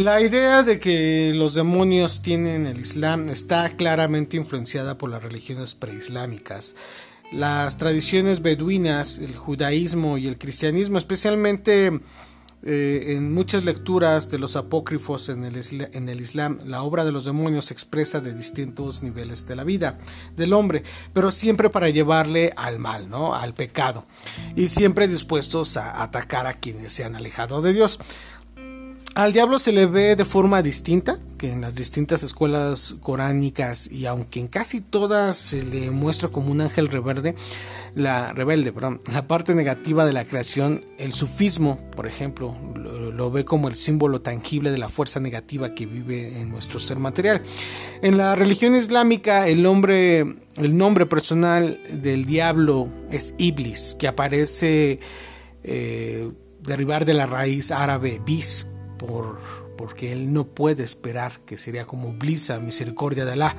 La idea de que los demonios tienen el Islam está claramente influenciada por las religiones preislámicas. Las tradiciones beduinas, el judaísmo y el cristianismo, especialmente eh, en muchas lecturas de los apócrifos en el, Islam, la obra de los demonios se expresa de distintos niveles de la vida del hombre, pero siempre para llevarle al mal, ¿no? al pecado, y siempre dispuestos a atacar a quienes se han alejado de Dios. Al diablo se le ve de forma distinta que en las distintas escuelas coránicas y aunque en casi todas se le muestra como un ángel rebelde, la rebelde, perdón, la parte negativa de la creación, el sufismo, por ejemplo, lo, ve como el símbolo tangible de la fuerza negativa que vive en nuestro ser material. En la religión islámica, el nombre, el nombre personal del diablo es Iblis, que aparece eh, derivar de la raíz árabe bis por, porque él no puede esperar, que sería como Blisa, misericordia de Alá.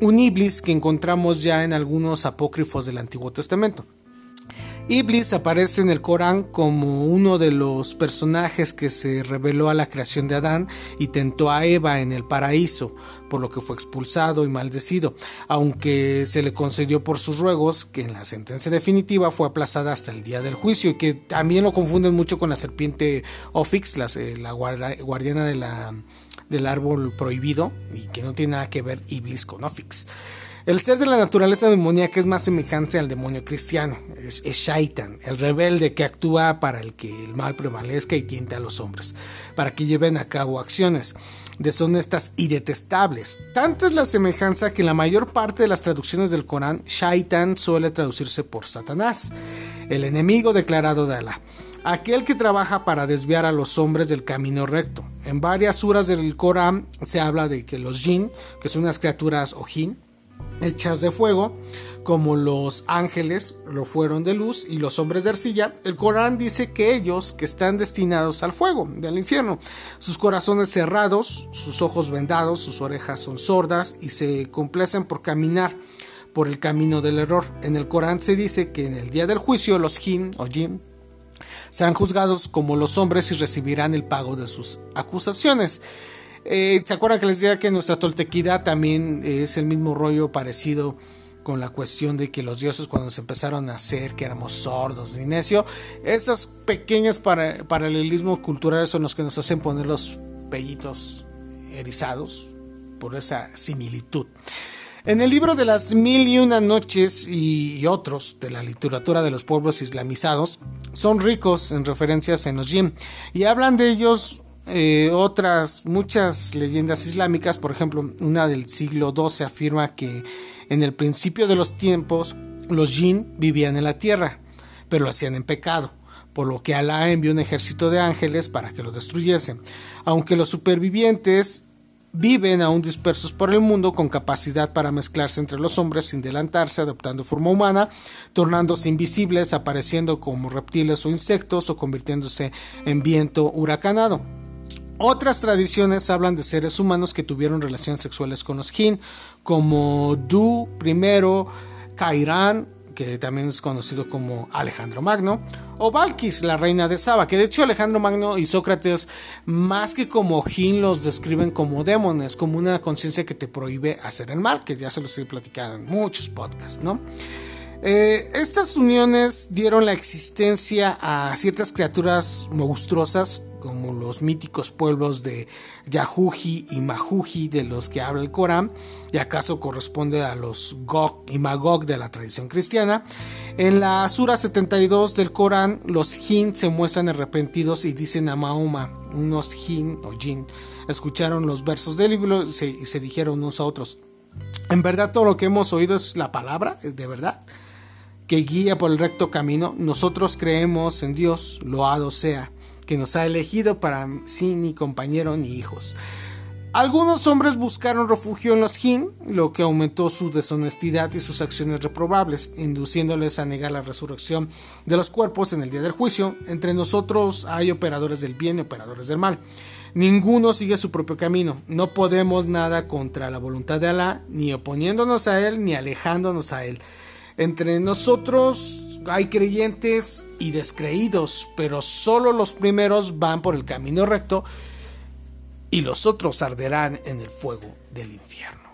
Un Iblis que encontramos ya en algunos apócrifos del Antiguo Testamento. Iblis aparece en el Corán como uno de los personajes que se reveló a la creación de Adán y tentó a Eva en el paraíso, por lo que fue expulsado y maldecido, aunque se le concedió por sus ruegos que en la sentencia definitiva fue aplazada hasta el día del juicio y que también lo confunden mucho con la serpiente Ofix, la, eh, la guardiana del árbol prohibido y que no tiene nada que ver Iblis con Ofix. El ser de la naturaleza demoníaca es más semejante al demonio cristiano, es, Shaitan, el rebelde que actúa para el que el mal prevalezca y tiente a los hombres, para que lleven a cabo acciones deshonestas y detestables. Tanta es la semejanza que en la mayor parte de las traducciones del Corán, Shaitan suele traducirse por Satanás, el enemigo declarado de Alá aquel que trabaja para desviar a los hombres del camino recto. En varias suras del Corán se habla de que los jinn, que son unas criaturas o jinn, hechas de fuego, como los ángeles lo fueron de luz y los hombres de arcilla, el Corán dice que ellos que están destinados al fuego del infierno, sus corazones cerrados, sus ojos vendados, sus orejas son sordas y se complacen por caminar por el camino del error. En el Corán se dice que en el día del juicio los jin o jin serán juzgados como los hombres y recibirán el pago de sus acusaciones. Eh, ¿Se acuerdan que les decía que nuestra toltequidad también es el mismo rollo parecido con la cuestión de que los dioses cuando se empezaron a hacer, que éramos sordos y necio, esos pequeños paralelismos culturales son los que nos hacen poner los pellitos erizados por esa similitud. En el libro de las mil y una noches y otros de la literatura de los pueblos islamizados, son ricos en referencias en los jinn y hablan de ellos eh, otras muchas leyendas islámicas, por ejemplo, una del siglo XII afirma que en el principio de los tiempos los jinn vivían en la tierra, pero lo hacían en pecado, por lo que Alá envió un ejército de ángeles para que lo destruyesen, aunque los supervivientes viven aún dispersos por el mundo con capacidad para mezclarse entre los hombres sin delantarse, adoptando forma humana, tornándose invisibles, apareciendo como reptiles o insectos o convirtiéndose en viento huracanado. Otras tradiciones hablan de seres humanos que tuvieron relaciones sexuales con los jin, como Du I, Cairán, que también es conocido como Alejandro Magno, o Valkis, la reina de Saba, que de hecho Alejandro Magno y Sócrates, más que como jin, los describen como demones, como una conciencia que te prohíbe hacer el mal, que ya se los he platicado en muchos podcasts, ¿no? Eh, estas uniones dieron la existencia a ciertas criaturas monstruosas como los míticos pueblos de Yahuji y Mahuji de los que habla el Corán, y acaso corresponde a los Gog y Magog de la tradición cristiana. En la Sura 72 del Corán, los Jin se muestran arrepentidos y dicen a Mahoma, unos Jin o Jin, escucharon los versos del libro y se, y se dijeron unos a otros. En verdad todo lo que hemos oído es la palabra, de verdad, que guía por el recto camino. Nosotros creemos en Dios, loado sea que nos ha elegido para sí ni compañero ni hijos. Algunos hombres buscaron refugio en los Jin, lo que aumentó su deshonestidad y sus acciones reprobables, induciéndoles a negar la resurrección de los cuerpos en el día del juicio. Entre nosotros hay operadores del bien y operadores del mal. Ninguno sigue su propio camino. No podemos nada contra la voluntad de Alá, ni oponiéndonos a Él, ni alejándonos a Él. Entre nosotros hay creyentes y descreídos, pero solo los primeros van por el camino recto y los otros arderán en el fuego del infierno.